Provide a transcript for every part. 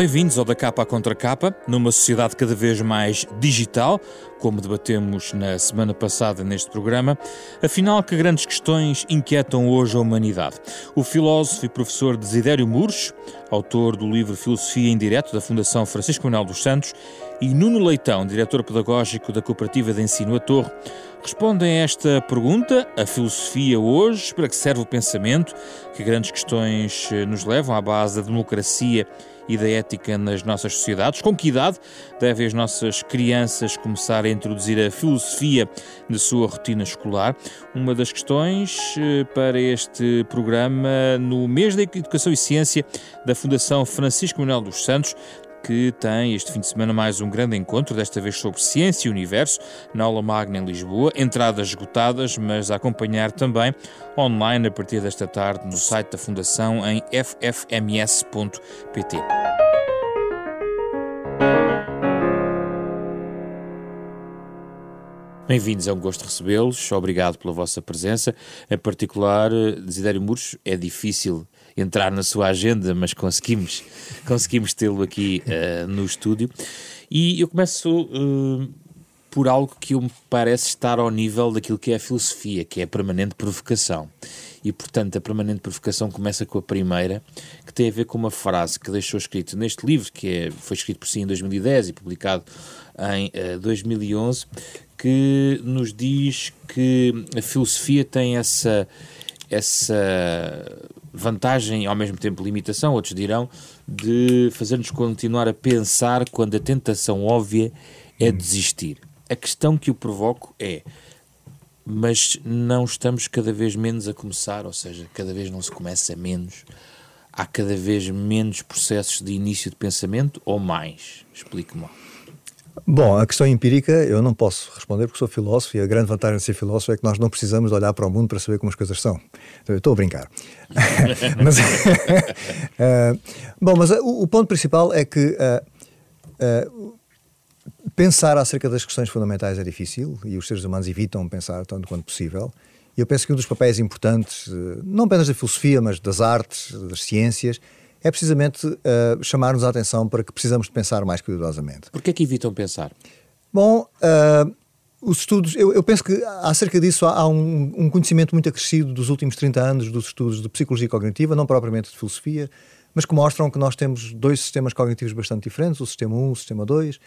Bem-vindos ao Da Capa à Contra Capa, numa sociedade cada vez mais digital, como debatemos na semana passada neste programa. Afinal, que grandes questões inquietam hoje a humanidade? O filósofo e professor Desidério Mures, autor do livro Filosofia em Direto da Fundação Francisco Manuel dos Santos, e Nuno Leitão, diretor pedagógico da Cooperativa de Ensino A Torre, respondem a esta pergunta: a filosofia hoje, para que serve o pensamento? Que grandes questões eh, nos levam à base da democracia e da ética nas nossas sociedades? Com que idade devem as nossas crianças começar a introduzir a filosofia na sua rotina escolar? Uma das questões eh, para este programa no mês da Educação e Ciência da Fundação Francisco Manuel dos Santos, que tem este fim de semana mais um grande encontro, desta vez sobre ciência e universo, na aula magna em Lisboa. Entradas esgotadas, mas a acompanhar também online a partir desta tarde no site da Fundação em ffms.pt. Bem-vindos, é um gosto recebê-los, obrigado pela vossa presença. Em particular, Desidério Muros, é difícil entrar na sua agenda, mas conseguimos, conseguimos tê-lo aqui uh, no estúdio. E eu começo uh, por algo que me parece estar ao nível daquilo que é a filosofia, que é a permanente provocação. E, portanto, a permanente provocação começa com a primeira, que tem a ver com uma frase que deixou escrito neste livro, que é, foi escrito por si em 2010 e publicado em uh, eh, 2011, que nos diz que a filosofia tem essa, essa vantagem ao mesmo tempo limitação, outros dirão, de fazer-nos continuar a pensar quando a tentação óbvia é desistir. A questão que eu provoco é, mas não estamos cada vez menos a começar, ou seja, cada vez não se começa menos, há cada vez menos processos de início de pensamento ou mais? Explique-me. Bom, a questão empírica eu não posso responder porque sou filósofo e a grande vantagem de ser filósofo é que nós não precisamos olhar para o mundo para saber como as coisas são. Então, eu estou a brincar. mas, uh, bom, mas uh, o, o, ponto principal é que uh, pensar acerca das questões fundamentais é difícil e os seres humanos evitam pensar tanto quanto possível. E eu penso que um dos papéis importantes, não apenas da filosofia, mas das artes, das ciências, é precisamente uh, chamar-nos a atenção para que precisamos de pensar mais cuidadosamente. Por que é que evitam pensar? Bom, uh, os estudos, eu, eu, penso que acerca disso há, há um, um, conhecimento muito acrescido dos últimos 30 anos dos estudos de psicologia cognitiva, não propriamente de filosofia, mas que mostram que nós temos dois sistemas cognitivos bastante diferentes, o sistema 1 e o sistema 2,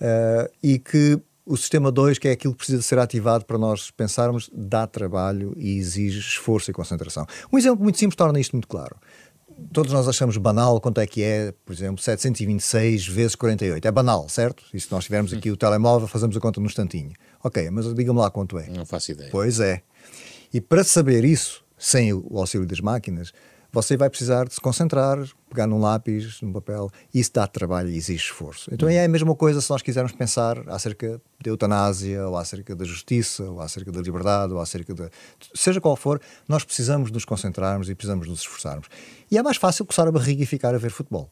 uh, e que o sistema 2, que é aquilo que precisa ser ativado para nós pensarmos, dá trabalho e exige esforço e concentração. Um exemplo muito simples torna isto muito claro todos nós achamos banal quanto é que é, por exemplo, 726 vezes 48. É banal, certo? E se nós tivermos aqui o telemóvel, fazemos a conta num instantinho. Ok, mas diga-me lá quanto é. Não faço ideia. Pois é. E para saber isso, sem o auxílio das máquinas, você vai precisar de se concentrar, pegar num lápis, num papel, e isso dá trabalho e exige esforço. Então é a mesma coisa se nós quisermos pensar acerca da eutanásia, ou acerca da justiça, ou acerca da liberdade, ou acerca de. seja qual for, nós precisamos nos concentrarmos e precisamos nos esforçarmos. E é mais fácil coçar a barriga e ficar a ver futebol.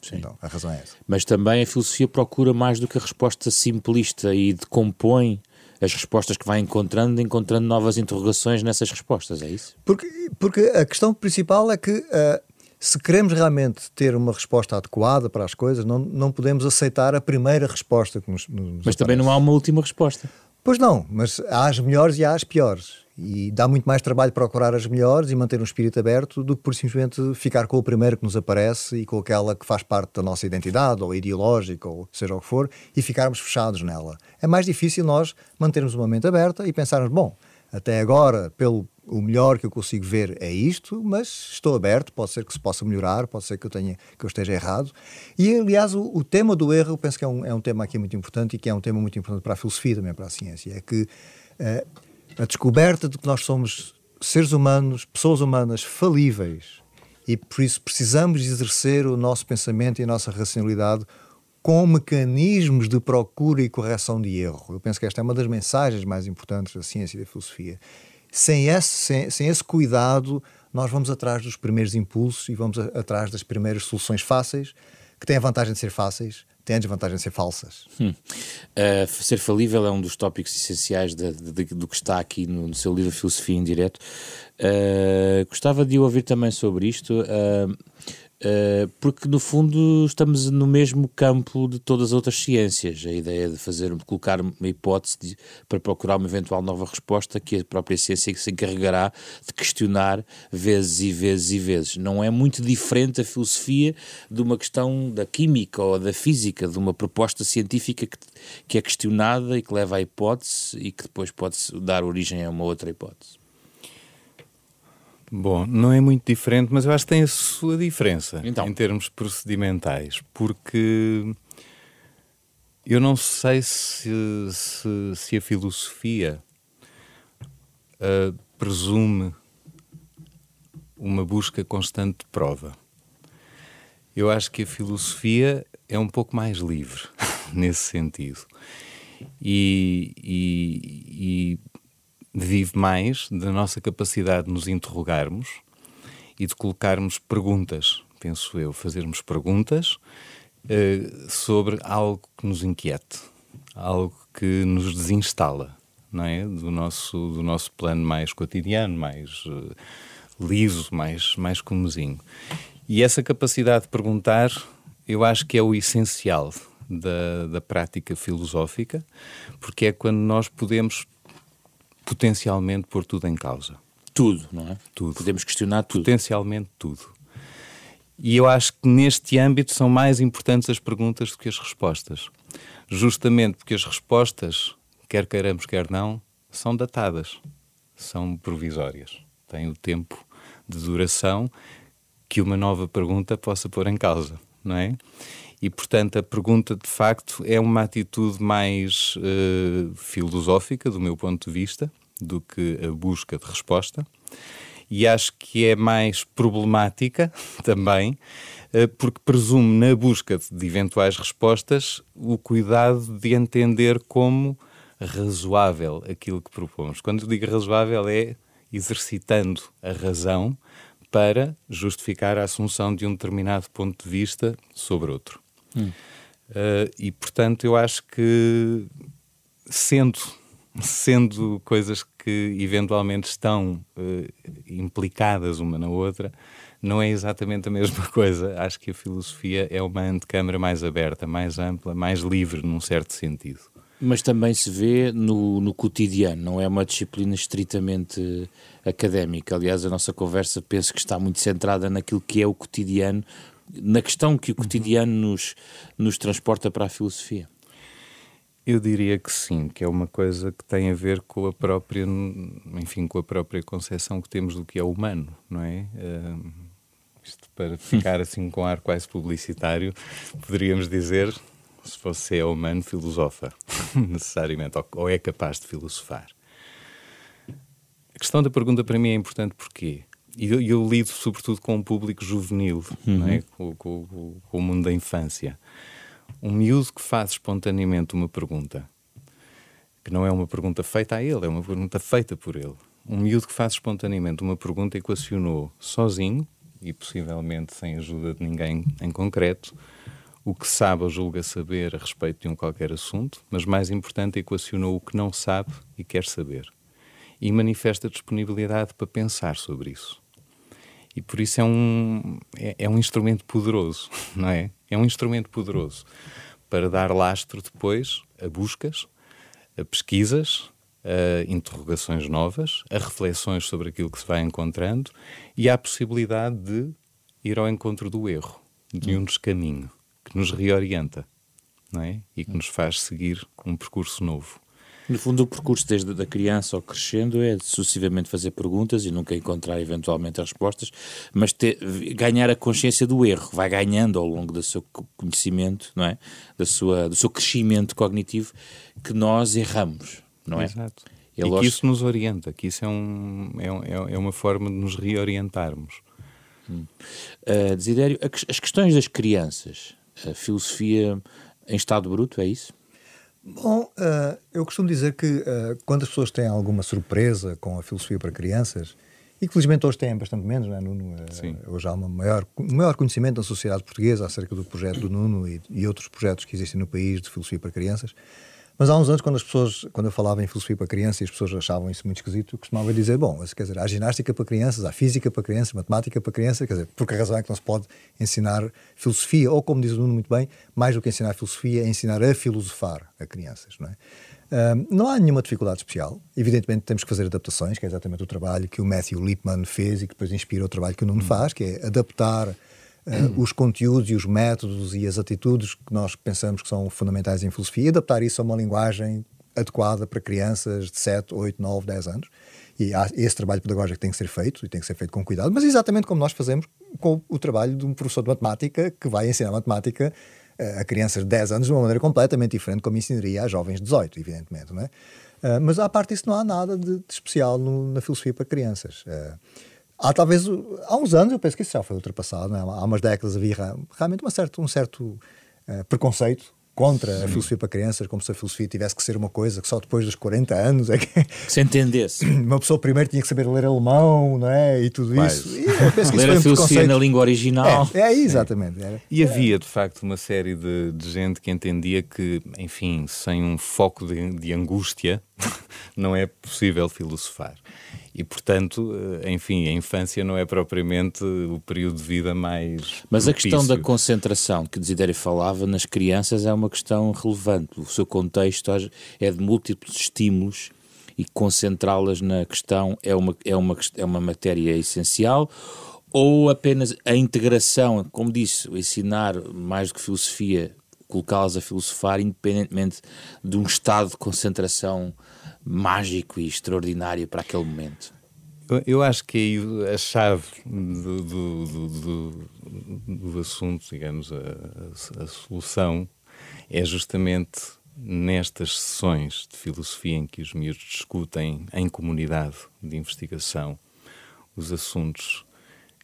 Sim. Então, a razão é essa. Mas também a filosofia procura mais do que a resposta simplista e decompõe as respostas que vai encontrando, encontrando novas interrogações nessas respostas, é isso? Porque, porque a questão principal é que uh, se queremos realmente ter uma resposta adequada para as coisas, não, não podemos aceitar a primeira resposta que nos, nos Mas aparece. também não há uma última resposta. Pois não, mas há as melhores e há as piores. E dá muito mais trabalho procurar as melhores e manter um espírito aberto do que por simplesmente ficar com o primeiro que nos aparece e com aquela que faz parte da nossa identidade, ou ideológica, ou seja o que for, e ficarmos fechados nela. É mais difícil nós mantermos uma mente aberta e pensarmos, bom, até agora, pelo o melhor que eu consigo ver é isto, mas estou aberto, pode ser que se possa melhorar, pode ser que eu, tenha, que eu esteja errado. E, aliás, o, o tema do erro, eu penso que é um, é um tema aqui muito importante e que é um tema muito importante para a filosofia também, para a ciência. É que uh, a descoberta de que nós somos seres humanos, pessoas humanas falíveis e por isso precisamos exercer o nosso pensamento e a nossa racionalidade com mecanismos de procura e correção de erro. Eu penso que esta é uma das mensagens mais importantes da ciência e da filosofia. Sem esse, sem, sem esse cuidado, nós vamos atrás dos primeiros impulsos e vamos a, atrás das primeiras soluções fáceis, que têm a vantagem de ser fáceis, têm a desvantagem de ser falsas. Hum. Uh, ser falível é um dos tópicos essenciais de, de, de, do que está aqui no, no, seu livro Filosofia em. Uh, gostava de ouvir também sobre isto. Uh, porque no fundo estamos no mesmo campo de todas as outras ciências. A ideia de fazer, de colocar uma hipótese de, para procurar uma eventual nova resposta que a própria ciência se encarregará de questionar vezes e vezes e vezes. Não é muito diferente a filosofia de uma questão da química ou da física, de uma proposta científica que, que é questionada e que leva à hipótese e que depois pode dar origem a uma outra hipótese. Bom, não é muito diferente, mas eu acho que tem a sua diferença então. em termos procedimentais, porque eu não sei se, se, se a filosofia uh, presume uma busca constante de prova. Eu acho que a filosofia é um pouco mais livre nesse sentido. E, e, e vive mais da nossa capacidade de nos interrogarmos e de colocarmos perguntas, penso eu, fazermos perguntas uh, sobre algo que nos inquiete, algo que nos desinstala, não é? Do nosso, do nosso plano mais cotidiano, mais uh, liso, mais, mais comozinho. E essa capacidade de perguntar, eu acho que é o essencial da, da prática filosófica, porque é quando nós podemos potencialmente pôr tudo em causa. Tudo, não é? Tudo. Podemos questionar tudo. Potencialmente tudo. E eu acho que neste âmbito são mais importantes as perguntas do que as respostas. Justamente porque as respostas, quer queiramos, quer não, são datadas, são provisórias. Têm o tempo de duração que uma nova pergunta possa pôr em causa, não é? E, portanto, a pergunta de facto é uma atitude mais uh, filosófica, do meu ponto de vista, do que a busca de resposta. E acho que é mais problemática também, uh, porque presume na busca de eventuais respostas o cuidado de entender como razoável aquilo que propomos. Quando digo razoável, é exercitando a razão para justificar a assunção de um determinado ponto de vista sobre outro. Hum. Uh, e portanto, eu acho que sendo, sendo coisas que eventualmente estão uh, implicadas uma na outra, não é exatamente a mesma coisa. Acho que a filosofia é uma antecâmara mais aberta, mais ampla, mais livre, num certo sentido. Mas também se vê no, no cotidiano, não é uma disciplina estritamente académica. Aliás, a nossa conversa penso que está muito centrada naquilo que é o cotidiano, na questão que o cotidiano nos, nos transporta para a filosofia? Eu diria que sim, que é uma coisa que tem a ver com a própria, enfim, com a própria concepção que temos do que é humano, não é? Uh, isto para ficar assim com ar quase publicitário, poderíamos dizer, se você é humano, filosofa, necessariamente, ou, ou é capaz de filosofar. A questão da pergunta para mim é importante porquê? E eu, eu, lido sobretudo com um público juvenil, uhum. é? com, com, com, o mundo da infância. Um miúdo que faz espontaneamente uma pergunta, que não é uma pergunta feita a ele, é uma pergunta feita por ele. Um miúdo que faz espontaneamente uma pergunta equacionou sozinho, e possivelmente sem ajuda de ninguém em concreto, o que sabe ou julga saber a respeito de um qualquer assunto, mas mais importante, equacionou o que não sabe e quer saber. E manifesta disponibilidade para pensar sobre isso. E por isso é um, é, é um instrumento poderoso, não é? É um instrumento poderoso para dar lastro depois a buscas, a pesquisas, a interrogações novas, a reflexões sobre aquilo que se vai encontrando e à possibilidade de ir ao encontro do erro, de um descaminho que nos reorienta, não é? E que nos faz seguir um percurso novo. No fundo, o percurso desde a criança ao crescendo é sucessivamente fazer perguntas e nunca encontrar eventualmente as respostas, mas ter, ganhar a consciência do erro, vai ganhando ao longo do seu conhecimento, não é? Da sua, do seu crescimento cognitivo, que nós erramos, não é? Exato. É e que isso nos orienta, que isso é, um, é, é uma forma de nos reorientarmos. Hum. Uh, Desidério, as questões das crianças, a filosofia em estado bruto, é isso? Bom, uh, eu costumo dizer que uh, quando as pessoas têm alguma surpresa com a filosofia para crianças, e felizmente hoje têm bastante menos, não é, Nuno? Uh, hoje há uma maior, um maior conhecimento da sociedade portuguesa acerca do projeto do Nuno e, e, outros projetos que existem no país de filosofia para crianças. Mas há uns anos, quando as pessoas, quando eu falava em filosofia para crianças e as pessoas achavam isso muito esquisito, eu costumava dizer: bom, quer dizer, há ginástica para crianças, há física para crianças, matemática para crianças, quer dizer, por que razão é que não se pode ensinar filosofia? Ou, como diz o Nuno muito bem, mais do que ensinar filosofia, é ensinar a filosofar a crianças, não é? Um, não há nenhuma dificuldade especial. Evidentemente, temos que fazer adaptações, que é exatamente o trabalho que o Matthew Lipman fez e que depois inspira o trabalho que o Nuno hum. faz, que é adaptar uh, os conteúdos e os métodos e as atitudes que nós pensamos que são fundamentais em filosofia e adaptar isso a uma linguagem adequada para crianças de 7, 8, 9, 10 anos. E esse trabalho pedagógico tem que ser feito e tem que ser feito com cuidado, mas exatamente como nós fazemos com o trabalho de um professor de matemática que vai ensinar matemática uh, a crianças de 10 anos de uma maneira completamente diferente como ensinaria a jovens de 18, evidentemente. Não é? Uh, mas à parte disso, não há nada de, de especial no, na filosofia para crianças. Uh, Há talvez, há uns anos, eu penso que isso já foi ultrapassado, é? há umas décadas havia realmente uma certo, um certo uh, preconceito contra Sim. a filosofia para crianças, como se a filosofia tivesse que ser uma coisa que só depois dos 40 anos é que... Se entendesse. Uma pessoa primeiro tinha que saber ler alemão, não é? E tudo Mas, isso. E ler isso a filosofia na língua original. É, é exatamente. É. E havia, de facto, uma série de, de, gente que entendia que, enfim, sem um foco de, de angústia, não é possível filosofar. E, portanto, eh, enfim, a infância não é propriamente o período de vida mais. Mas propício. a questão da concentração que Desidério falava nas crianças é uma questão relevante. O seu contexto é de múltiplos estímulos e concentrá-las na questão é uma, é, uma, é uma matéria essencial ou apenas a integração, como disse, ensinar mais do que filosofia, colocá-las a filosofar independentemente de um estado de concentração mágico e extraordinário para aquele momento? Eu acho que a chave do, do, do, do assunto, digamos, a, a, solução é justamente nestas sessões de filosofia em que os miúdos discutem em comunidade de investigação os assuntos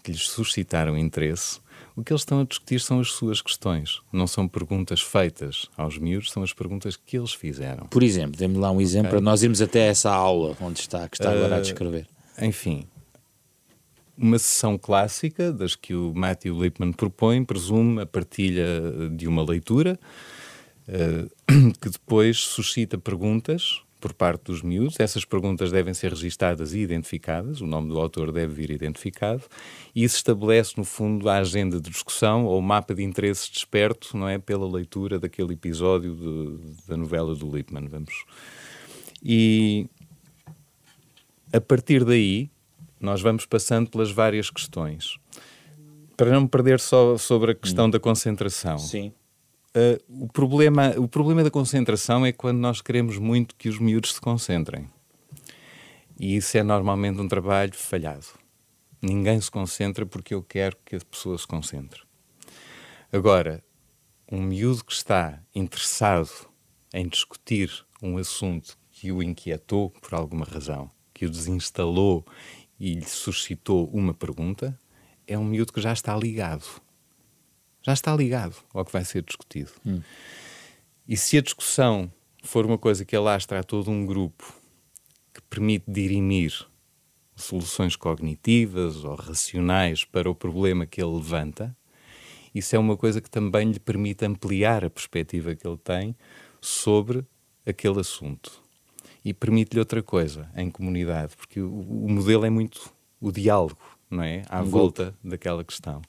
que lhes suscitaram interesse, o que eles estão a discutir são as suas questões. Não são perguntas feitas aos miúdos, são as perguntas que eles fizeram. Por exemplo, dê-me lá um exemplo okay. para nós irmos até essa aula onde está, que está agora uh, a descrever. Enfim, uma sessão clássica das que o Matthew Lipman propõe presume a partilha de uma leitura uh, que depois suscita perguntas por parte dos miúdos. Essas perguntas devem ser registadas e identificadas, o nome do autor deve vir identificado, e isso estabelece, no fundo, a agenda de discussão ou o mapa de interesses desperto, não é, pela leitura daquele episódio de, da novela do Lippmann, vamos. E a partir daí, nós vamos passando pelas várias questões. Para não me perder só sobre a questão hum. da concentração. Sim. Uh, o, problema, o problema da concentração é quando nós queremos muito que os miúdos se concentrem. E isso é normalmente um trabalho falhado. Ninguém se concentra porque eu quero que a pessoa se concentre. Agora, um miúdo que está interessado em discutir um assunto que o inquietou por alguma razão, que o desinstalou e lhe suscitou uma pergunta, é um miúdo que já está ligado já está ligado ao que vai ser discutido. Hum. E se a discussão for uma coisa que alastra a todo um grupo que permite dirimir soluções cognitivas ou racionais para o problema que ele levanta, isso é uma coisa que também lhe permite ampliar a perspectiva que ele tem sobre aquele assunto. E permite-lhe outra coisa, em comunidade, porque o, o modelo é muito o diálogo não é? À um volta golpe. daquela questão.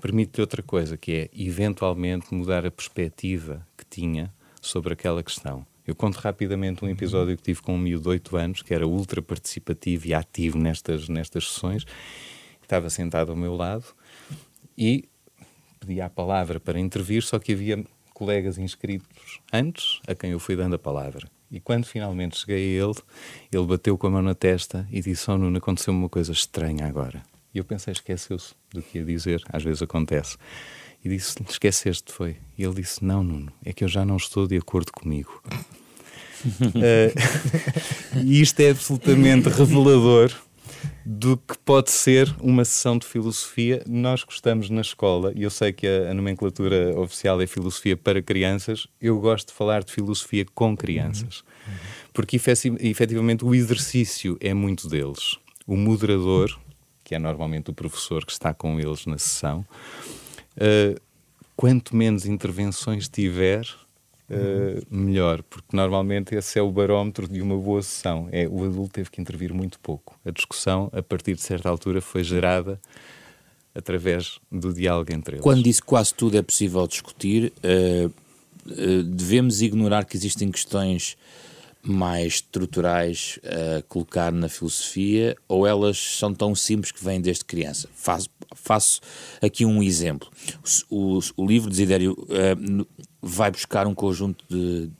Permite-lhe outra coisa, que é eventualmente mudar a perspectiva que tinha sobre aquela questão. Eu conto rapidamente um episódio que tive com um miúdo de 8 anos, que era ultra participativo e ativo nestas, nestas sessões, estava sentado ao meu lado e pedia a palavra para intervir, só que havia colegas inscritos antes a quem eu fui dando a palavra. E quando finalmente cheguei a ele, ele bateu com a mão na testa e disse: Oh, Nuno, aconteceu uma coisa estranha agora. E eu pensei, esqueceu-se do que ia dizer, às vezes acontece. E disse, esqueceste, foi. E ele disse, não, Nuno, é que eu já não estou de acordo comigo. uh, e isto é absolutamente revelador do que pode ser uma sessão de filosofia. Nós gostamos na escola, e eu sei que a, a, nomenclatura oficial é filosofia para crianças, eu gosto de falar de filosofia com crianças, uhum. porque efetivamente o exercício é muito deles. O moderador, que é normalmente o professor que está com eles na sessão, uh, quanto menos intervenções tiver, Uh, melhor, porque normalmente esse é o barómetro de uma boa sessão. É, o adulto teve que intervir muito pouco. A discussão, a partir de certa altura, foi gerada através do diálogo entre eles. Quando disse quase tudo é possível discutir, uh, uh, devemos ignorar que existem questões mais estruturais a colocar na filosofia ou elas são tão simples que vêm desde criança? Faço, faço aqui um exemplo. O, o, livro de Desidério uh, vai buscar um conjunto de,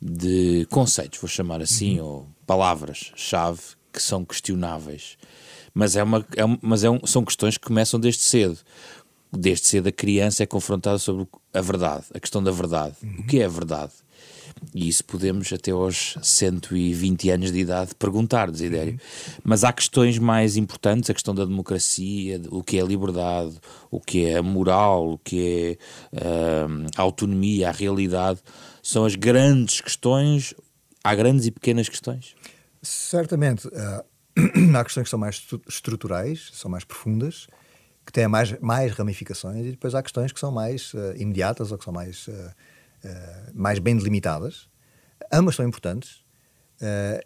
de conceitos, vou chamar assim, uhum. ou palavras-chave que são questionáveis. Mas, é uma, é, mas é um, são questões que começam desde cedo. Desde cedo a criança é confrontada sobre a verdade, a questão da verdade. Uhum. O que é a verdade? E isso podemos, até aos 120 anos de idade, perguntar, Desidério. Uhum. Mas há questões mais importantes, a questão da democracia, o que é a liberdade, o que é a moral, o que é uh, a autonomia, a realidade. São as grandes questões. Há grandes e pequenas questões? Certamente. Uh, há questões que são mais estruturais, são mais profundas, que têm mais, mais ramificações, e depois há questões que são mais uh, imediatas ou que são mais uh, uh, mais bem delimitadas. Ambas são importantes. Uh,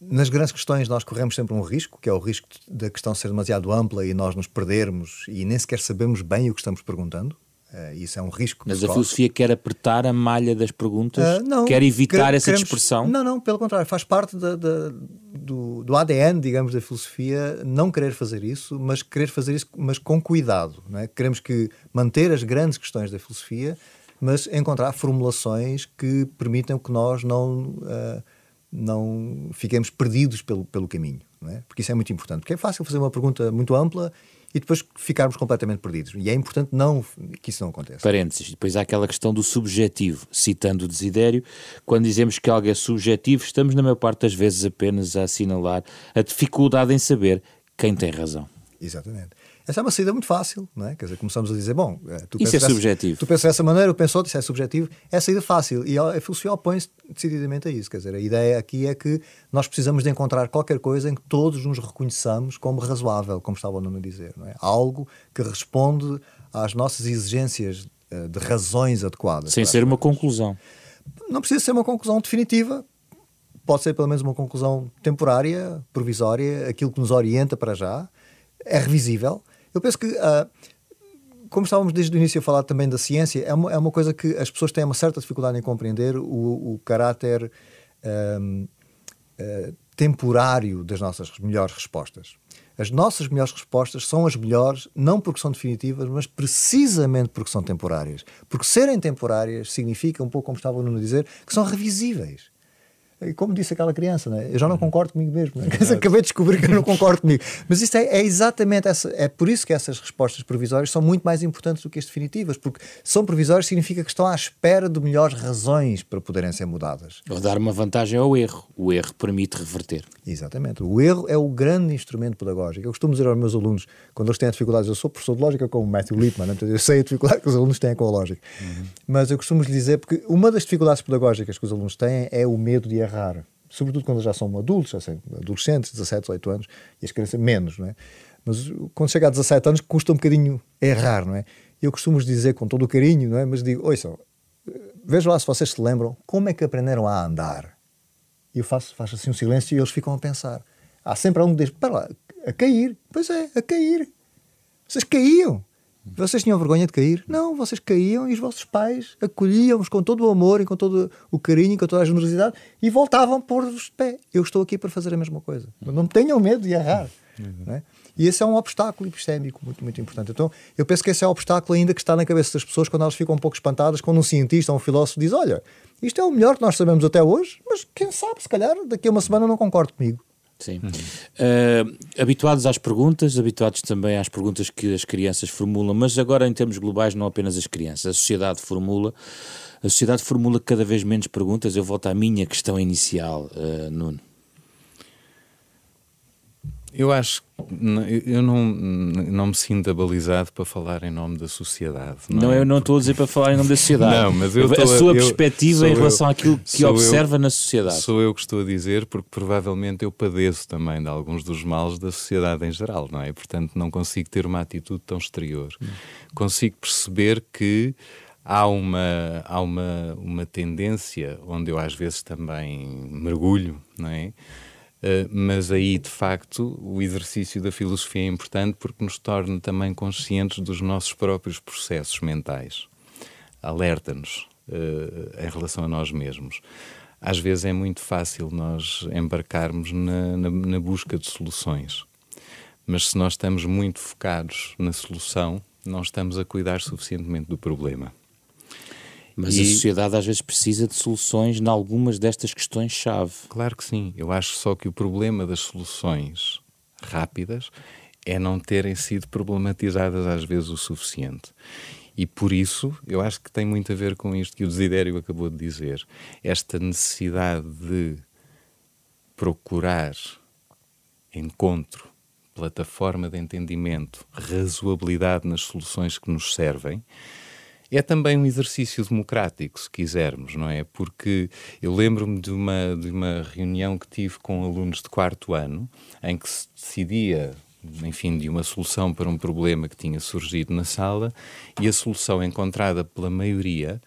nas grandes questões, nós corremos sempre um risco, que é o risco da questão ser demasiado ampla e nós nos perdermos e nem sequer sabemos bem o que estamos perguntando. Uh, isso é um risco. Mas a filosofia quer apertar a malha das perguntas? Uh, não, quer evitar essa queremos, dispersão? Não, não, pelo contrário, faz parte da, da, do, do, ADN, digamos, da filosofia não querer fazer isso, mas querer fazer isso, mas com cuidado. Não é? Queremos que manter as grandes questões da filosofia, mas encontrar formulações que permitam que nós não, uh, não fiquemos perdidos pelo, pelo caminho. É? Porque isso é muito importante. Porque é fácil fazer uma pergunta muito ampla e depois ficarmos completamente perdidos. E é importante não, que isso não aconteça. Parênteses. Depois há aquela questão do subjetivo. Citando o Desidério, quando dizemos que algo é subjetivo, estamos, na maior parte das vezes, apenas a assinalar a dificuldade em saber quem tem razão. Exatamente. Essa é uma saída muito fácil, não é? Quer dizer, começamos a dizer, bom, eh, tu Isso é dessa, subjetivo. Tu pensas dessa maneira, eu penso isso é subjetivo, é a saída fácil. E a filosofia opõe-se decididamente a isso. Quer dizer, a ideia aqui é que nós precisamos de encontrar qualquer coisa em que todos nos reconheçamos como razoável, como estava o Nuno a dizer, não é? Algo que responde às nossas exigências eh, de razões adequadas. Sem ser uma conclusão. Não precisa ser uma conclusão definitiva, pode ser pelo menos uma conclusão temporária, provisória, aquilo que nos orienta para já, é revisível eu penso que, uh, como estávamos desde o início a falar também da ciência, é uma, é uma coisa que as pessoas têm uma certa dificuldade em compreender o, o caráter um, uh, ah, temporário das nossas melhores respostas. As nossas melhores respostas são as melhores, não porque são definitivas, mas precisamente porque são temporárias. Porque serem temporárias significa, um pouco como estava o Nuno a dizer, que são revisíveis como disse aquela criança, né? eu já não uhum. concordo comigo mesmo. Né? Acabei de descobrir que eu não concordo comigo. Mas isto é, é, exatamente essa. É por isso que essas respostas provisórias são muito mais importantes do que as definitivas, porque são provisórias significa que estão à espera de melhores razões para poderem ser mudadas. Ou dar uma vantagem ao erro. O erro permite reverter. Exatamente. O erro é o grande instrumento pedagógico. Eu costumo dizer aos meus alunos, quando eles têm dificuldades, eu sou professor de lógica como Matthew Lippmann, né? eu sei a dificuldade que os alunos têm com a lógica. Uhum. Mas eu costumo lhes dizer, porque uma das dificuldades pedagógicas que os alunos têm é o medo de errar errar, sobretudo quando já são adultos, já adolescentes, 17, 18 anos, e as crianças menos, não é? Mas quando chega a 17 anos custa um bocadinho errar, não é? Eu costumo dizer com todo o carinho, não é? Mas digo, ouçam, vejam lá se vocês se lembram como é que aprenderam a andar. E eu faço, faço assim um silêncio e eles ficam a pensar. Há sempre algum que diz, para lá, a cair. Pois é, a cair. Vocês caíam. Vocês tinham vergonha de cair? Não, vocês caíam e os vossos pais acolhiam-vos com todo o amor e com todo o carinho e com toda a generosidade e voltavam pôr-vos de pé. Eu estou aqui para fazer a mesma coisa. Não tenham medo de errar. Uhum. É? E esse é um obstáculo epistémico muito, muito importante. Então, eu penso que esse é o obstáculo ainda que está na cabeça das pessoas quando elas ficam um pouco espantadas quando um cientista ou um filósofo diz: Olha, isto é o melhor que nós sabemos até hoje, mas quem sabe, se calhar daqui a uma semana não concordo comigo. Sim. Uhum. Uh, habituados às perguntas, habituados também às perguntas que as crianças formulam, mas agora em termos globais, não apenas as crianças, a sociedade formula. A sociedade formula cada vez menos perguntas. Eu volto à minha questão inicial, uh, Nuno. Eu acho eu não, não me sinto abalizado para falar em nome da sociedade. Não, não é? eu não estou a dizer para falar em nome da sociedade. não, mas eu a sua eu, perspectiva em relação eu, àquilo que observa eu, na sociedade. Sou eu que estou a dizer, porque provavelmente eu padeço também de alguns dos males da sociedade em geral, não é? Portanto, não consigo ter uma atitude tão exterior. Hum. Consigo perceber que há uma, há uma, uma tendência onde eu às vezes também mergulho, não é? Uh, mas aí, de facto, o exercício da filosofia é importante porque nos torna também conscientes dos nossos próprios processos mentais. Alerta-nos uh, em relação a nós mesmos. Às vezes é muito fácil nós embarcarmos na, na, na busca de soluções, mas se nós estamos muito focados na solução, não estamos a cuidar suficientemente do problema. Mas e... a sociedade às vezes precisa de soluções em algumas destas questões-chave. Claro que sim. Eu acho só que o problema das soluções rápidas é não terem sido problematizadas às vezes o suficiente. E por isso, eu acho que tem muito a ver com isto que o Desidério acabou de dizer. Esta necessidade de procurar encontro, plataforma de entendimento, razoabilidade nas soluções que nos servem, é também um exercício democrático, se quisermos, não é? Porque eu lembro-me de uma, de uma reunião que tive com alunos de quarto ano, em que se decidia, enfim, de uma solução para um problema que tinha surgido na sala, e a solução encontrada pela maioria,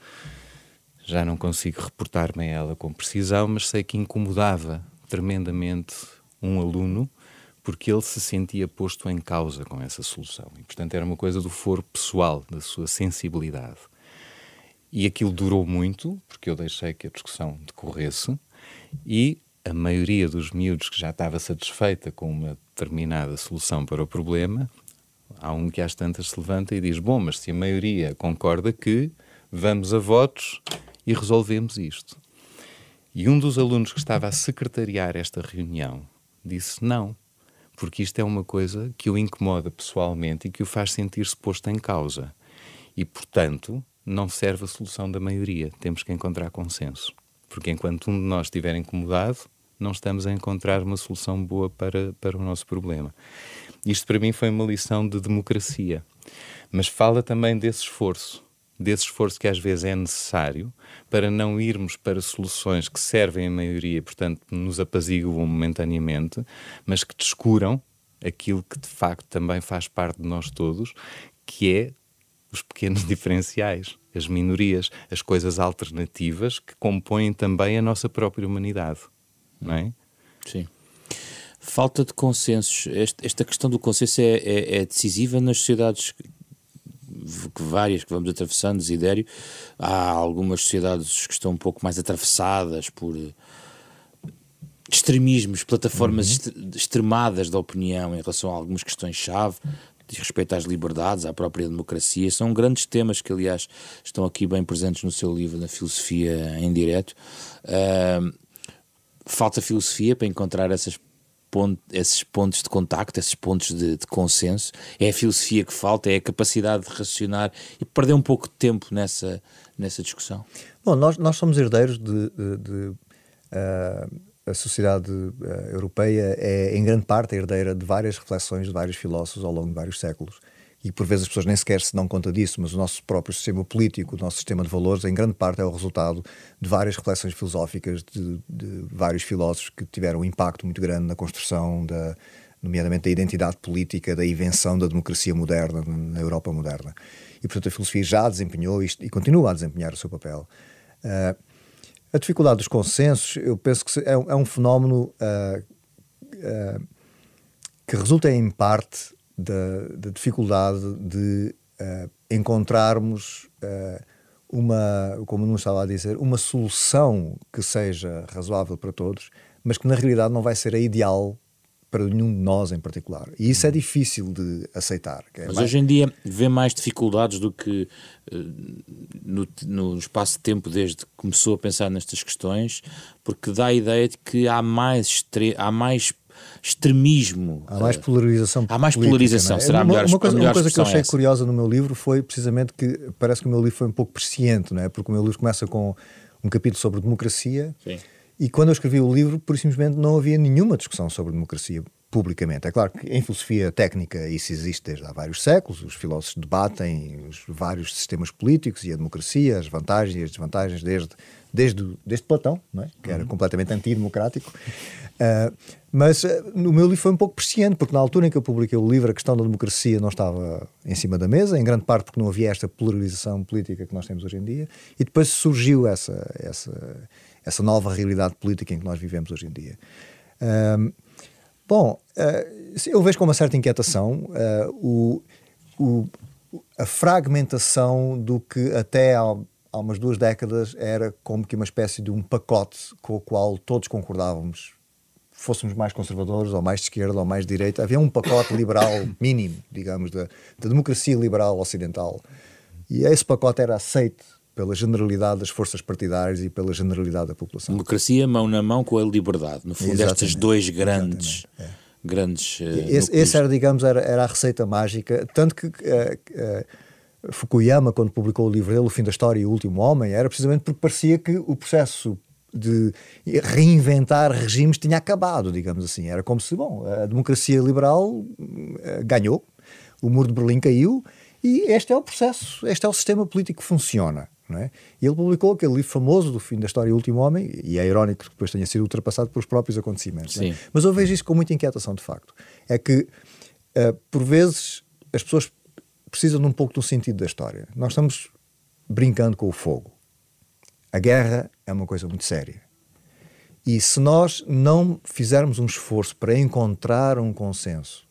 já não consigo reportar-me a ela com precisão, mas sei que incomodava tremendamente um aluno porque ele se sentia posto em causa com essa solução. E, portanto, era uma coisa do foro pessoal, da sua sensibilidade. E aquilo durou muito, porque eu deixei que a discussão decorresse, e a maioria dos miúdos que já estava satisfeita com uma determinada solução para o problema, há um que às tantas se levanta e diz: Bom, mas se a maioria concorda que vamos a votos e resolvemos isto. E um dos alunos que estava a secretariar esta reunião disse: Não, porque isto é uma coisa que o incomoda pessoalmente e que o faz sentir-se posto em causa. E, portanto, não serve a solução da maioria. Temos que encontrar consenso. Porque enquanto um de nós estiver incomodado, não estamos a encontrar uma solução boa para, para o nosso problema. Isto para mim foi uma lição de democracia. Mas fala também desse esforço desse esforço que às vezes é necessário para não irmos para soluções que servem a maioria, portanto, nos apaziguam momentaneamente, mas que descuram aquilo que de facto também faz parte de nós todos, que é os pequenos diferenciais, as minorias, as coisas alternativas que compõem também a nossa própria humanidade, não é? Sim. Falta de consensos. Esta questão do consenso é, é, é decisiva nas sociedades várias que vamos atravessando, desidério, há algumas sociedades que estão um pouco mais atravessadas por eh, extremismos, plataformas uhum. extremadas da opinião em relação a algumas questões-chave, diz respeito às liberdades, à própria democracia. São grandes temas que, aliás, estão aqui bem presentes no seu livro, na Filosofia em Direto. Uh, falta filosofia para encontrar essas ponto, esses pontos de contacto, esses pontos de, de, consenso. É a filosofia que falta, é a capacidade de racionar e perder um pouco de tempo nessa, nessa discussão. Bom, nós, nós somos herdeiros de. de, de uh, a sociedade uh, europeia é, em grande parte, herdeira de várias reflexões de vários filósofos ao longo de vários séculos e por vezes as pessoas nem sequer se dão conta disso, mas o nosso próprio sistema político, o nosso sistema de valores, em grande parte é o resultado de várias reflexões filosóficas de, de vários filósofos que tiveram um impacto muito grande na construção da, nomeadamente da identidade política, da invenção da democracia moderna na Europa moderna. E, portanto, a filosofia já desempenhou isto e continua a desempenhar o seu papel. Uh, a dificuldade dos consensos, eu penso que é, é um fenómeno uh, uh, que resulta em parte da, da dificuldade de uh, encontrarmos uh, uma, como não estava a dizer, uma solução que seja razoável para todos, mas que na realidade não vai ser a ideal para nenhum de nós em particular. E isso é uhum. difícil de aceitar. É Mas mais... hoje em dia vê mais dificuldades do que uh, no, no, espaço de tempo desde que começou a pensar nestas questões, porque dá a ideia de que há mais, há mais extremismo. Há mais polarização. Há mais política, polarização, é? será uma, melhor Uma coisa, uma coisa que eu achei é curiosa no meu livro foi precisamente que parece que o meu livro foi um pouco presciente, não é? Porque o meu livro começa com um capítulo sobre democracia. Sim. E quando eu escrevi o livro, por simplesmente não havia nenhuma discussão sobre democracia publicamente. É claro que em filosofia técnica isso existe desde há vários séculos, os filósofos debatem os vários sistemas políticos e a democracia, as vantagens e as desvantagens desde, desde, desde Platão, é? que era uhum. completamente antidemocrático. Uh, mas uh, no meu livro foi um pouco presciente, porque na altura em que eu publiquei o livro a questão da democracia não estava em cima da mesa, em grande parte porque não havia esta polarização política que nós temos hoje em dia, e depois surgiu essa, essa, essa nova realidade política em que nós vivemos hoje em dia. Uh, Bom, uh, eu vejo com uma certa inquietação o, o, a fragmentação do que até há, há, umas duas décadas era como que uma espécie de um pacote com o qual todos concordávamos. Fôssemos mais conservadores, ou mais de esquerda, ou mais de direita. Havia um pacote liberal mínimo, digamos, da, da democracia liberal ocidental. E esse pacote era aceito pela generalidade das forças partidárias e pela generalidade da população. Democracia mão na mão com a liberdade. No fundo, Exatamente. estes dois grandes. É. Grandes, uh, esse, esse, era, digamos, era, era, a receita mágica. Tanto que uh, uh, Fukuyama, quando publicou o livro dele, O Fim da História e O Último Homem, era precisamente porque parecia que o processo de reinventar regimes tinha acabado, digamos assim. Era como se, bom, a democracia liberal ganhou, o muro de Berlim caiu e este é o processo, este é o sistema político que funciona. É? E ele publicou aquele livro famoso do fim da história O Último Homem, e é irónico que depois tenha sido ultrapassado pelos próprios acontecimentos. É? Mas eu vejo isso com muita inquietação, de facto. É que, uh, por vezes, as pessoas precisam de um pouco do sentido da história. Nós estamos brincando com o fogo. A guerra é uma coisa muito séria. E se nós não fizermos um esforço para encontrar um consenso,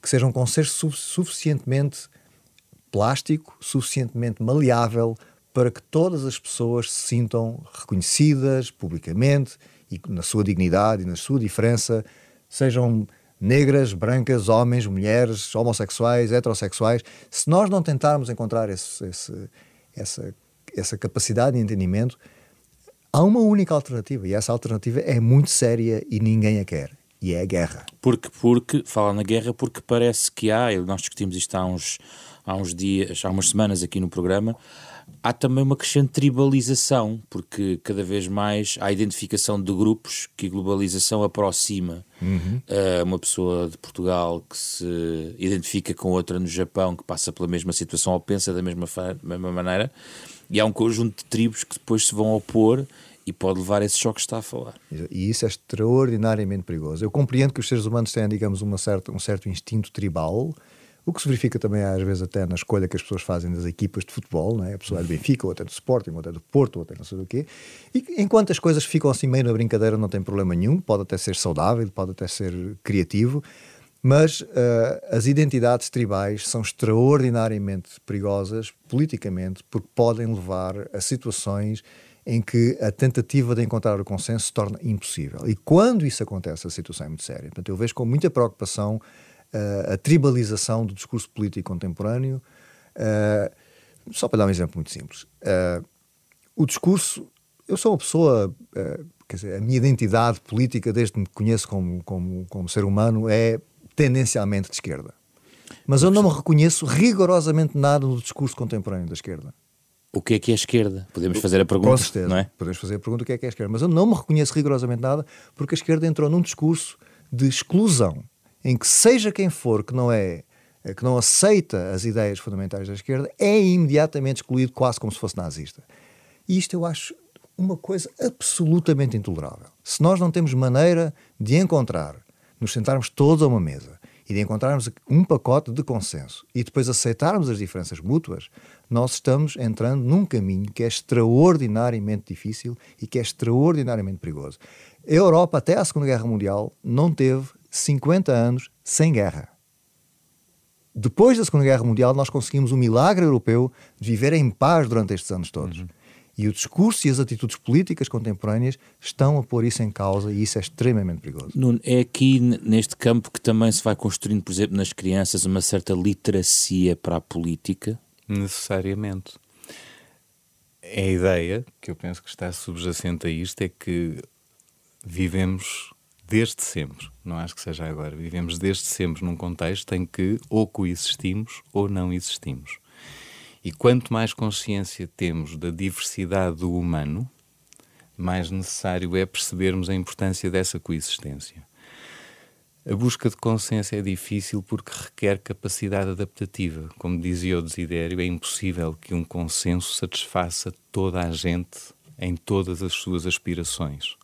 que seja um consenso suficientemente plástico, suficientemente maleável para que todas as pessoas se sintam reconhecidas publicamente e na sua dignidade e na sua diferença, sejam negras, brancas, homens, mulheres, homossexuais, heterossexuais. Se nós não tentarmos encontrar esse, esse, essa, essa capacidade de entendimento, há uma única alternativa e essa alternativa é muito séria e ninguém a quer. E é a guerra. Porque, porque fala na guerra porque parece que há, nós discutimos isto há uns, há uns dias, há umas semanas aqui no programa, há também uma crescente tribalização, porque cada vez mais há identificação de grupos que a globalização aproxima. Uhum. Uh, uma pessoa de Portugal que se identifica com outra no Japão, que passa pela mesma situação ou pensa da mesma, mesma maneira, e há um conjunto de tribos que depois se vão opor e pode levar a esse choque que está a falar. E isso é extraordinariamente perigoso. Eu compreendo que os seres humanos têm, digamos, uma certa, um certo instinto tribal, o que se verifica também às vezes até na escolha que as pessoas fazem das equipas de futebol, não é? a pessoa é do Benfica, ou até do Sporting, ou até do Porto, ou até não sei do quê. E enquanto as coisas ficam assim meio na brincadeira, não tem problema nenhum, pode até ser saudável, pode até ser criativo, mas uh, as identidades tribais são extraordinariamente perigosas politicamente, porque podem levar a situações em que a tentativa de encontrar o consenso se torna impossível. E quando isso acontece, a situação é muito séria. Portanto, eu vejo com muita preocupação a tribalização do discurso político contemporâneo. Uh, só para dar um exemplo muito simples. Uh, o discurso. Eu sou uma pessoa. quer dizer, a minha identidade política, desde que me conheço como, como, como ser humano, é tendencialmente de esquerda. Mas eu não me reconheço rigorosamente nada no discurso contemporâneo da esquerda. O que é que é a esquerda? Podemos fazer a pergunta. Com certeza. Não é? Podemos fazer a pergunta o que é que é a esquerda. Mas eu não me reconheço rigorosamente nada porque a esquerda entrou num discurso de exclusão em que seja quem for que não é que não aceita as ideias fundamentais da esquerda é imediatamente excluído quase como se fosse nazista. E isto eu acho uma coisa absolutamente intolerável. Se nós não temos maneira de encontrar, nos sentarmos todos a uma mesa e de encontrarmos um pacote de consenso e depois aceitarmos as diferenças mútuas, nós estamos entrando num caminho que é extraordinariamente difícil e que é extraordinariamente perigoso. A Europa, até a Segunda Guerra Mundial, não teve 50 anos sem guerra. Depois da Segunda Guerra Mundial, nós conseguimos o milagre europeu de viver em paz durante estes anos todos. Uhum. E o discurso e as atitudes políticas contemporâneas estão a pôr isso em causa e isso é extremamente perigoso. Nuno, é aqui neste campo que também se vai construindo, por exemplo, nas crianças, uma certa literacia para a política? Necessariamente. A ideia que eu penso que está subjacente a isto é que vivemos desde sempre, não acho que seja agora, vivemos desde sempre num contexto em que ou coexistimos ou não existimos. E quanto mais consciência temos da diversidade do humano, mais necessário é percebermos a importância dessa coexistência. A busca de consenso é difícil porque requer capacidade adaptativa. Como dizia o Desidério, é impossível que um consenso satisfaça toda a gente em todas as suas aspirações.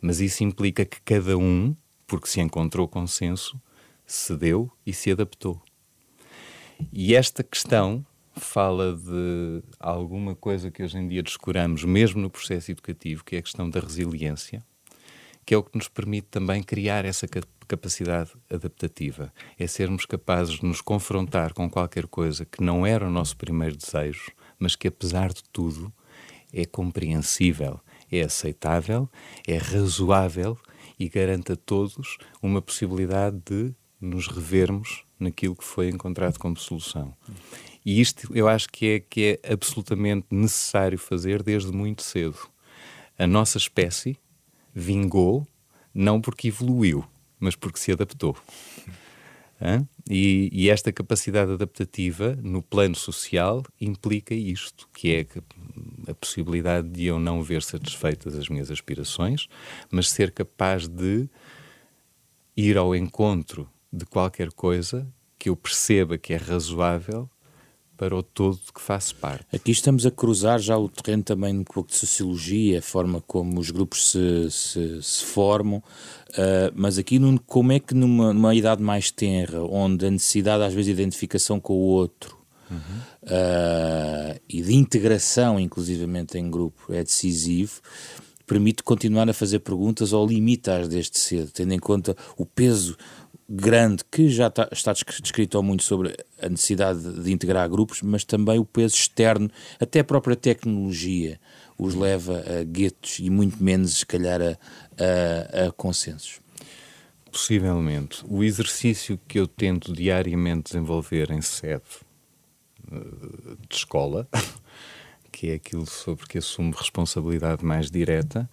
Mas isso implica que cada um, porque se encontrou consenso, cedeu e se adaptou. E esta questão fala de alguma coisa que hoje em dia descuramos, mesmo no processo educativo, que é a questão da resiliência, que é o que nos permite também criar essa capacidade adaptativa. É sermos capazes de nos confrontar com qualquer coisa que não era o nosso primeiro desejo, mas que, apesar de tudo, é compreensível, é aceitável, é razoável e garante a todos uma possibilidade de nos revermos naquilo que foi encontrado como solução. E isto eu acho que é, que é absolutamente necessário fazer desde muito cedo. A nossa espécie vingou não porque evoluiu, mas porque se adaptou. E, e, esta capacidade adaptativa no plano social implica isto, que é a possibilidade de eu não ver satisfeitas as minhas aspirações, mas ser capaz de ir ao encontro de qualquer coisa que eu perceba que é razoável para o todo que faço parte. Aqui estamos a cruzar já o terreno também um pouco de sociologia, a forma como os grupos se, se, se formam, uh, mas aqui num, como é que numa, numa idade mais tenra, onde a necessidade às vezes de identificação com o outro uhum. uh, e de integração inclusivamente em grupo é decisivo, permite continuar a fazer perguntas ou limita-as desde cedo, tendo em conta o peso grande que já está, está descrito muito sobre a necessidade de integrar grupos, mas também o peso externo, até a própria tecnologia os leva a guetos e muito menos, se calhar, a, a, a consensos. Possivelmente. O exercício que eu tento diariamente desenvolver em sede de escola, que é aquilo sobre que assumo responsabilidade mais direta,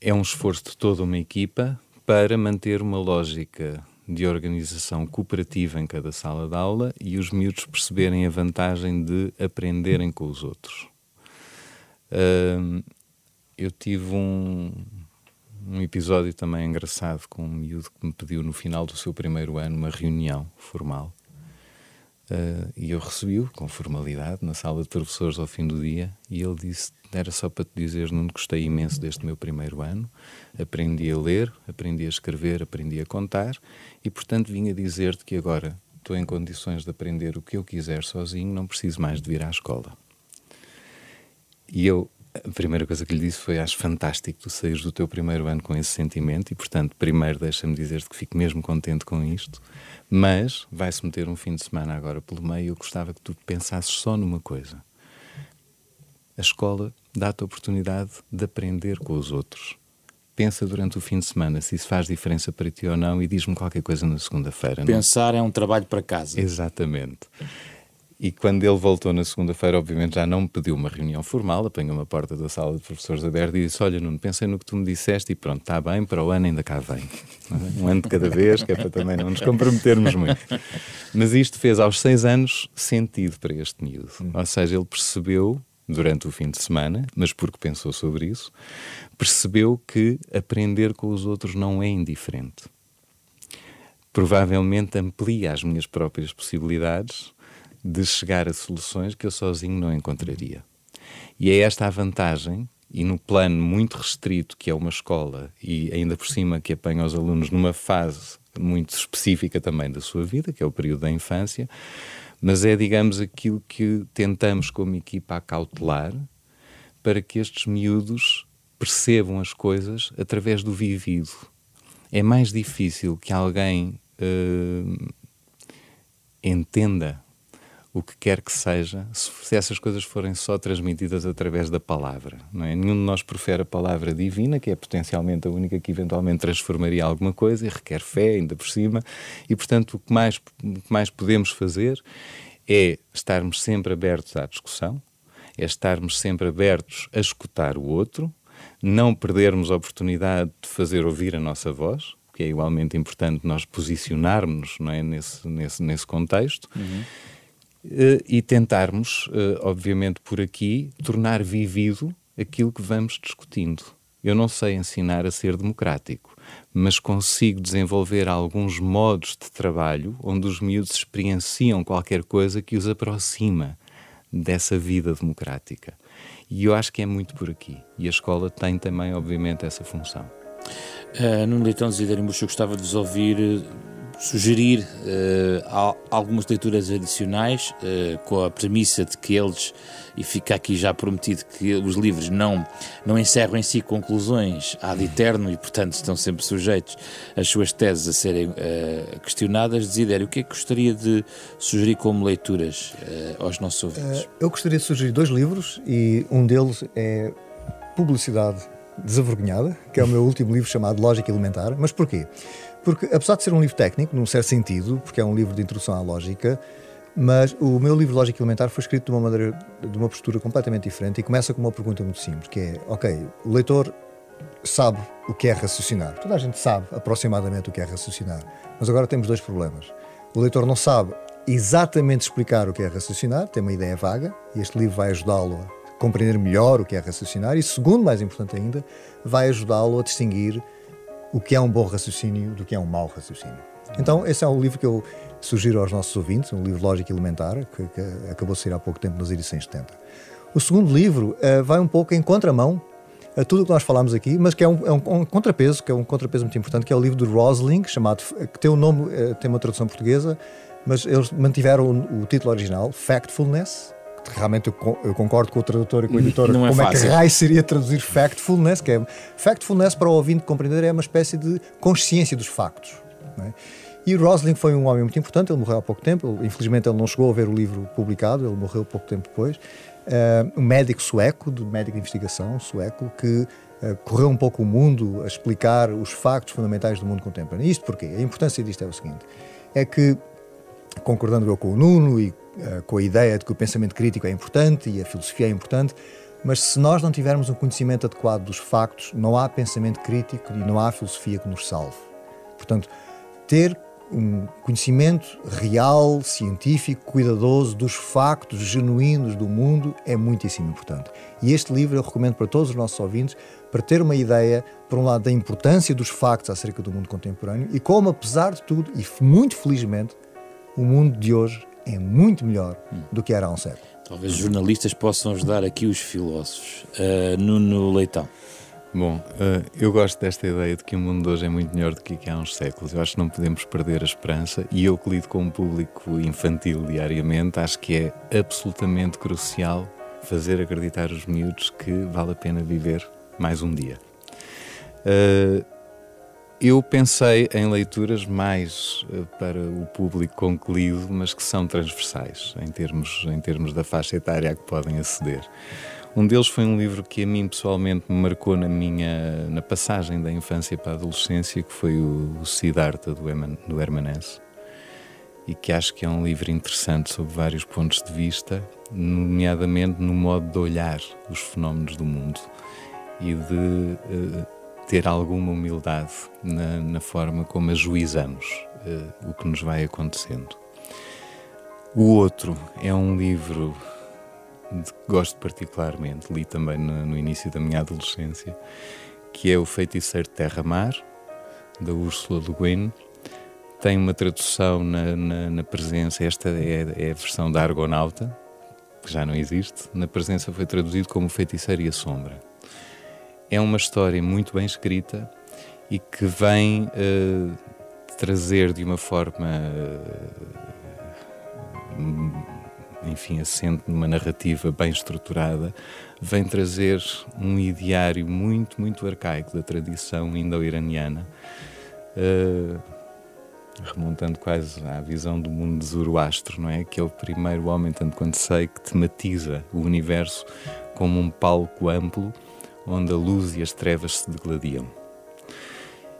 é um esforço de toda uma equipa para manter uma lógica de organização cooperativa em cada sala de aula e os miúdos perceberem a vantagem de aprenderem com os outros. Uh, eu tive um, um episódio também engraçado com um miúdo que me pediu no final do seu primeiro ano uma reunião formal. Uh, e eu recebi-o com formalidade na sala de professores ao fim do dia e ele disse era só para te dizer, não gostei imenso deste meu primeiro ano. Aprendi a ler, aprendi a escrever, aprendi a contar e, portanto, vim a dizer-te que agora estou em condições de aprender o que eu quiser sozinho, não preciso mais de vir à escola. E eu, a primeira coisa que lhe disse foi: Acho fantástico tu saíres do teu primeiro ano com esse sentimento, e portanto, primeiro deixa-me dizer-te que fico mesmo contente com isto, mas vai-se meter um fim de semana agora pelo meio. Eu gostava que tu pensasses só numa coisa. A escola dá-te a oportunidade de aprender com os outros. Pensa durante o fim de semana se isso faz diferença para ti ou não e diz-me qualquer coisa na segunda-feira. Pensar não? é um trabalho para casa. Exatamente. E quando ele voltou na segunda-feira, obviamente já não me pediu uma reunião formal, apanhou uma porta da sala de professores aberta e disse: Olha, Nuno, pensei no que tu me disseste e pronto, está bem, para o ano ainda cá vem. Um ano de cada vez, que é para também não nos comprometermos muito. Mas isto fez aos seis anos sentido para este miúdo. Ou seja, ele percebeu durante o fim de semana, mas porque pensou sobre isso, percebeu que aprender com os outros não é indiferente. Provavelmente amplia as minhas próprias possibilidades de chegar a soluções que eu sozinho não encontraria. E é esta a vantagem, e no plano muito restrito que é uma escola, e ainda por cima que apanha os alunos numa fase muito específica também da sua vida, que é o período da infância, mas é, digamos, aquilo que tentamos como equipa acautelar para que estes miúdos percebam as coisas através do vivido. É mais difícil que alguém uh, entenda o que quer que seja, se essas coisas forem só transmitidas através da palavra. Não é? Nenhum de nós profere a palavra divina, que é potencialmente a única que eventualmente transformaria alguma coisa e requer fé, ainda por cima, e portanto o que mais, o que mais podemos fazer é estarmos sempre abertos à discussão, é estarmos sempre abertos a escutar o outro, não perdermos a oportunidade de fazer ouvir a nossa voz, que é igualmente importante nós posicionarmos não é, nesse, nesse, nesse contexto. Uhum e tentarmos, eh, obviamente por aqui, tornar vivido aquilo que vamos discutindo. Eu não sei ensinar a ser democrático, mas consigo desenvolver alguns modos de trabalho onde os miúdos experienciam qualquer coisa que os aproxima dessa vida democrática. E eu acho que é muito por aqui. E a escola tem também, obviamente, essa função. Uh, Nuno Leitão Desidério eu gostava de vos ouvir sugerir uh, algumas leituras adicionais uh, com a premissa de que eles, e fica aqui já prometido que os livros não, não encerram em si conclusões ad eterno e, portanto, estão sempre sujeitos às suas teses a serem uh, questionadas. Desidério, o que é que gostaria de sugerir como leituras aos nossos ouvintes? eu gostaria de sugerir dois livros e um deles é Publicidade Desavergonhada, que é o meu último livro chamado Lógica Elementar. Mas porquê? Porque, apesar de ser um livro técnico, num certo sentido, porque é um livro de introdução à lógica, mas o meu livro Lógica Elementar foi escrito de uma maneira, de uma postura completamente diferente e começa com uma pergunta muito simples, que é, ok, o leitor sabe o que é raciocinar. Toda a gente sabe aproximadamente o que é raciocinar. Mas agora temos dois problemas. O leitor não sabe exatamente explicar o que é raciocinar, tem uma ideia vaga, e este livro vai ajudá-lo a compreender melhor o que é raciocinar, e segundo, mais importante ainda, vai ajudá-lo a distinguir o que é um bom raciocínio do que é um mau raciocínio. Então, esse é um livro que eu sugiro aos nossos ouvintes, um livro lógico elementar, que, que acabou de sair há pouco tempo nas edições 70. O segundo livro uh, vai um pouco em contramão a tudo o que nós falámos aqui, mas que é um, é um, contrapeso, que é um contrapeso muito importante, que é o livro do Rosling, chamado, que tem um nome, uh, tem uma tradução portuguesa, mas eles mantiveram o, o título original, Factfulness, realmente eu, eu, concordo com o tradutor e com o editor. Não é como é, é que raio seria traduzir factfulness? Que é, factfulness, para o ouvinte compreender, é uma espécie de consciência dos factos. É? E Rosling foi um homem muito importante, ele morreu há pouco tempo, infelizmente ele não chegou a ver o livro publicado, ele morreu pouco tempo depois. Uh, um médico sueco, de médico de investigação sueco, que uh, correu um pouco o mundo a explicar os factos fundamentais do mundo contemporâneo. Isto porque a importância disto é o seguinte: é que, concordando eu com o Nuno e eh, com a ideia de que o pensamento crítico é importante e a filosofia é importante, mas se nós não tivermos um conhecimento adequado dos factos, não há pensamento crítico e não há filosofia que nos salve. Portanto, ter um conhecimento real, científico, cuidadoso dos factos genuínos do mundo é muitíssimo importante. E este livro eu recomendo para todos os nossos ouvintes para ter uma ideia, por um lado, da importância dos factos acerca do mundo contemporâneo e como, apesar de tudo, e muito felizmente, o mundo de hoje é muito melhor do que era há um século. Talvez jornalistas possam ajudar aqui os filósofos. Uh, Nuno Leitão. Bom, uh, eu gosto desta ideia de que o mundo de hoje é muito melhor do que há uns séculos. Eu acho que não podemos perder a esperança e eu que lido com um público infantil diariamente, acho que é absolutamente crucial fazer acreditar os miúdos que vale a pena viver mais um dia. Uh, eu pensei em leituras mais uh, para o público concluído, mas que são transversais em termos, em termos da faixa etária a que podem aceder. Um deles foi um livro que a mim pessoalmente me marcou na minha na passagem da infância para a adolescência, que foi o, Siddhartha do, Eman, do Hermanès, e que acho que é um livro interessante sob vários pontos de vista, nomeadamente no modo de olhar os fenómenos do mundo e de uh, ter alguma humildade na, na forma como ajuizamos uh, o que nos vai acontecendo. O outro é um livro de que gosto particularmente, li também no, no início da minha adolescência, que é O Feiticeiro de Terra-Mar, da Ursula Le Guin. Tem uma tradução na, na, na presença, esta é, é, a versão da Argonauta, que já não existe. Na presença foi traduzido como Feiticeiro e a Sombra é uma história muito bem escrita e que vem uh, trazer de uma forma, uh, enfim, assente numa narrativa bem estruturada, vem trazer um ideário muito, muito arcaico da tradição indo-iraniana. Uh, remontando quase à visão do mundo de Zoroastro, não é? Que o primeiro homem, tanto quanto sei, que tematiza o universo como um palco amplo onde a luz e as trevas se degladiam.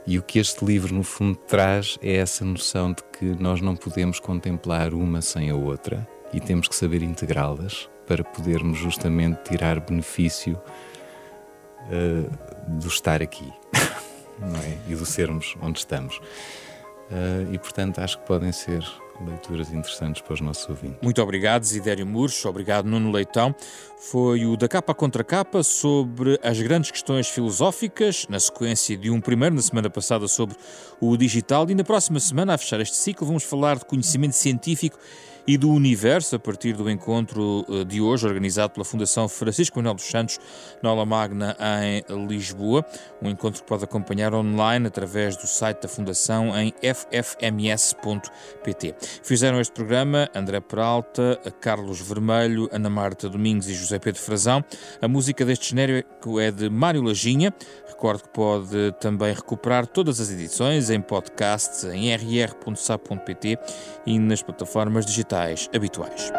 E o que este livro, no fundo, traz é essa noção de que nós não podemos contemplar uma sem a outra e temos que saber integrá-las para podermos justamente tirar benefício uh, do estar aqui é? e do sermos onde estamos. Uh, e, portanto, acho que podem ser leituras interessantes para os nossos ouvintes. Muito obrigado, Zidério Murcho. Obrigado, Nuno Leitão. Foi o da capa contra capa sobre as grandes questões filosóficas, na sequência de um primeiro na semana passada sobre o digital. E na próxima semana, a fechar este ciclo, vamos falar de conhecimento científico e do universo a partir do encontro eh, de hoje, organizado pela Fundação Francisco Manuel dos Santos, na Aula Magna, em Lisboa. Um encontro que pode acompanhar online através do site da Fundação em ffms.pt. Fizeram este programa André Peralta, Carlos Vermelho, Ana Marta Domingos e José Pedro Frazão. A música deste genérico é de Mário Lajinha. Recordo que pode também recuperar todas as edições em podcasts em rr.sa.pt e nas plataformas digitais habituais.